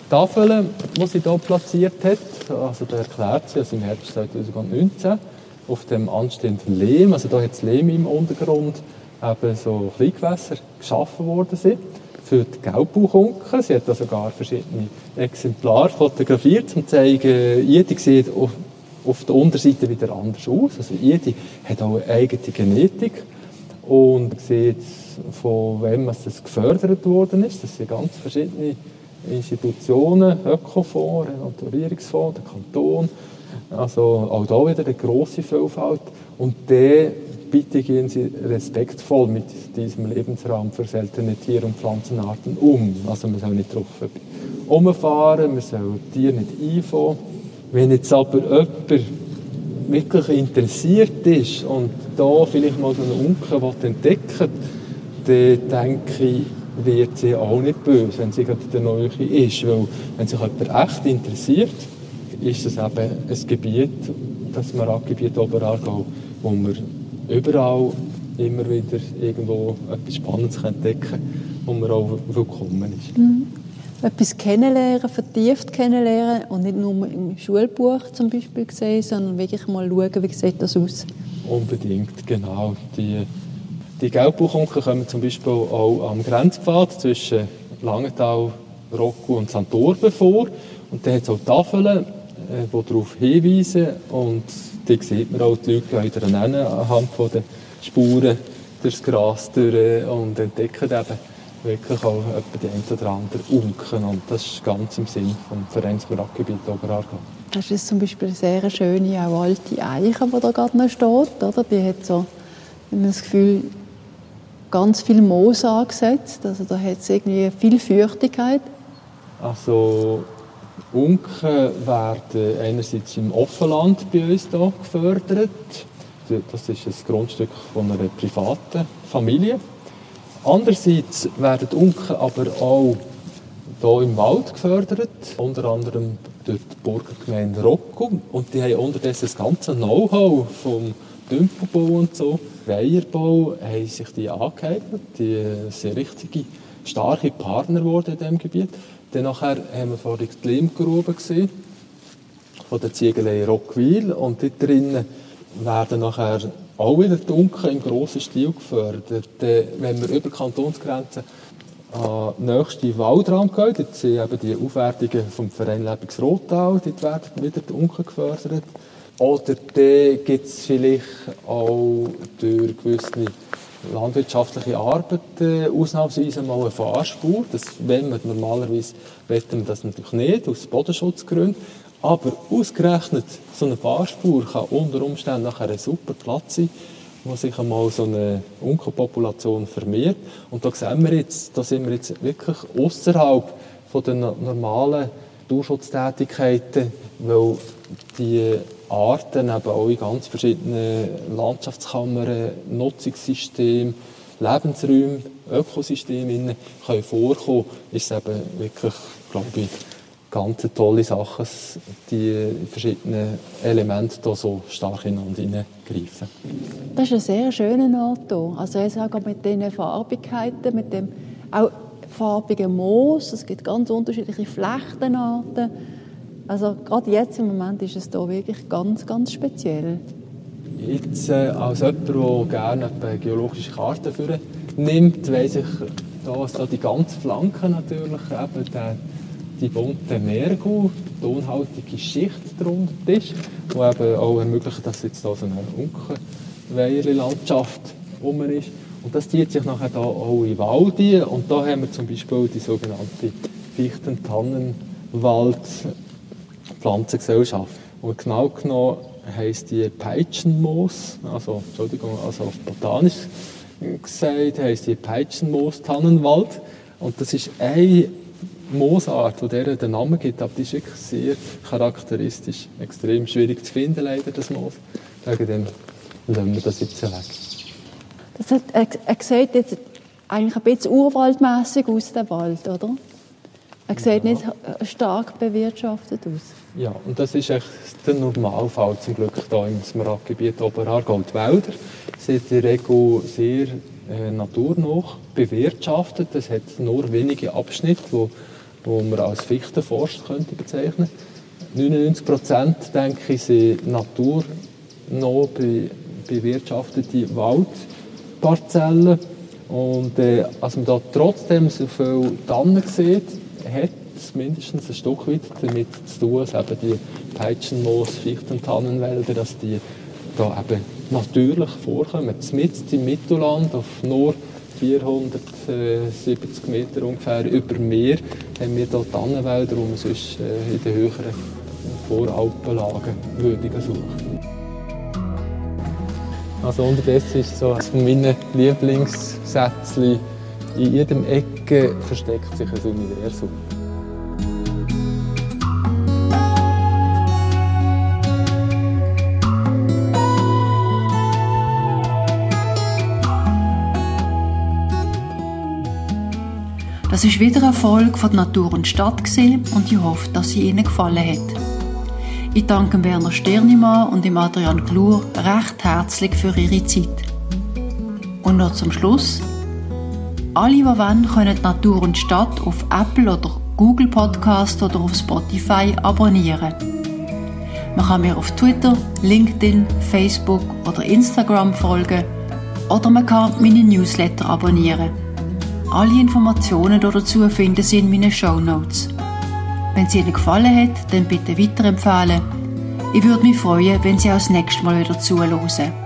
Tafel, die sie hier platziert hat. Also da erklärt sie, also im Herbst 2019, auf dem anstehenden Lehm, also da hat Lehm im Untergrund, eben so Kleingewässer geschaffen worden sind für die Gelbbauchunken. Sie hat da sogar verschiedene Exemplare fotografiert, um zu zeigen, jede sieht auf, auf der Unterseite wieder anders aus. Also jede hat auch eine eigene Genetik und sieht, von wem das gefördert worden ist. Das sind ganz verschiedene Institutionen, Ökofonds, Renaturierungsfonds, der Kanton. Also auch da wieder eine grosse Vielfalt. Und der bitte gehen Sie respektvoll mit diesem Lebensraum für seltene Tier- und Pflanzenarten um. Also man soll nicht drauf umfahren, man soll Tiere nicht einfangen. Wenn jetzt aber jemand wirklich interessiert ist und da vielleicht mal so einen Unken entdecken will, dann denke ich, wird sie auch nicht böse, wenn sie gerade der Nähe ist. Weil wenn sich jemand echt interessiert, ist das eben ein Gebiet, das Maraggebiet Oberargau, wo man überall immer wieder irgendwo etwas Spannendes entdecken wo man auch willkommen ist. Mhm. Etwas kennenlernen, vertieft kennenlernen und nicht nur im Schulbuch zum Beispiel sehen, sondern wirklich mal schauen, wie sieht das aus. Unbedingt, genau. Die, die Gelbbuchunken kommen zum Beispiel auch am Grenzpfad zwischen Langenthal, Rocco und Santorbe vor. Und da hat es auch Tafeln, äh, die darauf hinweisen. Und die sieht man auch, die Leute wieder nennen, anhand von den Spuren durchs Gras durch und entdecken eben wirklich auch etwa die ein oder andere Unken. Und das ist ganz im Sinn vom Vereinsmarktgebiet Oberargau. Das ist zum Beispiel eine sehr schöne, auch alte Eiche, die da gerade noch steht. Oder? Die hat so, ich habe das Gefühl, ganz viel Moos angesetzt. Also da hat es irgendwie viel Feuchtigkeit. Also Unken werden einerseits im Offenland bei uns hier gefördert. Das ist ein Grundstück von einer privaten Familie. Andererseits werden Unken aber auch hier im Wald gefördert, unter anderem durch die Burgergemeinde Rocco. Und die haben unterdessen das ganze Know-how vom Dümpelbau und so, Weiherbau, haben sich die angeeignet. Die sind richtige starke Partner geworden in diesem Gebiet. Dann nachher haben wir vorhin die Lehmgrube gesehen, von der Ziegelei Rockwil. Und dort drinnen werden nachher auch wieder Dunkel im grossen Stil gefördert. Wenn wir über Kantonsgrenzen an den nächsten Waldrand gehen, dort sind eben die Aufwertungen vom Verein Lebensrotal, dort werden wieder Dunkel gefördert. Oder gibt es vielleicht auch durch gewisse landwirtschaftliche Arbeiten ausnahmsweise mal eine Fahrspur. Das wenn man normalerweise wetten wir das natürlich nicht, aus Bodenschutzgründen. Aber ausgerechnet so eine Fahrspur kann unter Umständen nachher ein super Platz sein, wo sich einmal so eine Unkelpopulation vermehrt. Und da sehen wir jetzt, da sind wir jetzt wirklich außerhalb von den normalen Naturschutztätigkeiten, weil die Arten eben auch in ganz verschiedenen Landschaftskammern, Nutzungssystemen, Lebensräumen, Ökosystemen können vorkommen, ist es eben wirklich, glaube ich, ganz tolle Sache, die verschiedenen Elemente hier so stark ineinander hineingreifen. Das ist ein sehr schöner Ort hier. Also ich sage mit diesen Farbigkeiten, mit dem auch farbigen Moos, es gibt ganz unterschiedliche Flechtenarten. Also gerade jetzt im Moment ist es hier wirklich ganz, ganz speziell. Jetzt, äh, als jemand, der gerne geologische Karten nimmt, weiss ich, dass da die ganze Flanke natürlich eben der, die bunte Mergel, die tonhaltige Schicht darunter ist, die eben auch ermöglicht, dass jetzt da so eine Unkenweiherlandschaft rum ist. Und das zieht sich nachher da auch in Wald ein. Und da haben wir zum Beispiel die sogenannte Fichten-Tannenwald Pflanzengesellschaft. Und genau genommen heisst die Peitschenmoos, also, Entschuldigung, also auf Botanisch gesagt, heisst die Peitschenmoos-Tannenwald. Und das ist eine Moosart, die der den Namen gibt, aber die ist wirklich sehr charakteristisch. Extrem schwierig zu finden, leider, das Moos. Wegen dem lassen wir das jetzt weg. Das hat, er, er sieht jetzt eigentlich ein bisschen urwaldmässig aus, der Wald, oder? Er sieht nicht stark bewirtschaftet aus. Ja, und das ist echt der Normalfall zum Glück hier im Smaragdgebiet Oberargau. Die Wälder sind in der Regel sehr äh, naturnah bewirtschaftet. Es hat nur wenige Abschnitte, wo, wo man als Fichtenforst könnte bezeichnen 99 Prozent, denke ich, sind naturnah be bewirtschaftete Waldparzellen. Und äh, als man da trotzdem so viele Tannen sieht, hat mindestens ein Stück weit damit zu tun, dass eben die Peitschenmoos, Fichten, Tannenwälder, dass die da eben natürlich vorkommen. Mit im Mittelland auf nur 470 Meter ungefähr über Meer haben wir hier Tannenwälder, die man sonst äh, in den höheren Voralpenlagen würde suchen. Also unterdessen ist so eines meiner Lieblingssätzchen, in jedem Ecke versteckt sich ein Universum. Das ist wieder eine Folge von Natur und Stadt und ich hoffe, dass sie Ihnen gefallen hat. Ich danke Werner Sternimann und dem Adrian Glur recht herzlich für ihre Zeit. Und noch zum Schluss. Alle, die wollen, können Natur und Stadt auf Apple oder Google Podcast oder auf Spotify abonnieren. Man kann mir auf Twitter, LinkedIn, Facebook oder Instagram folgen oder man kann meine Newsletter abonnieren. Alle Informationen dazu finden Sie in meinen Show Notes. Wenn es Ihnen gefallen hat, dann bitte weiterempfehlen. Ich würde mich freuen, wenn Sie auch das nächste Mal wieder zuhören.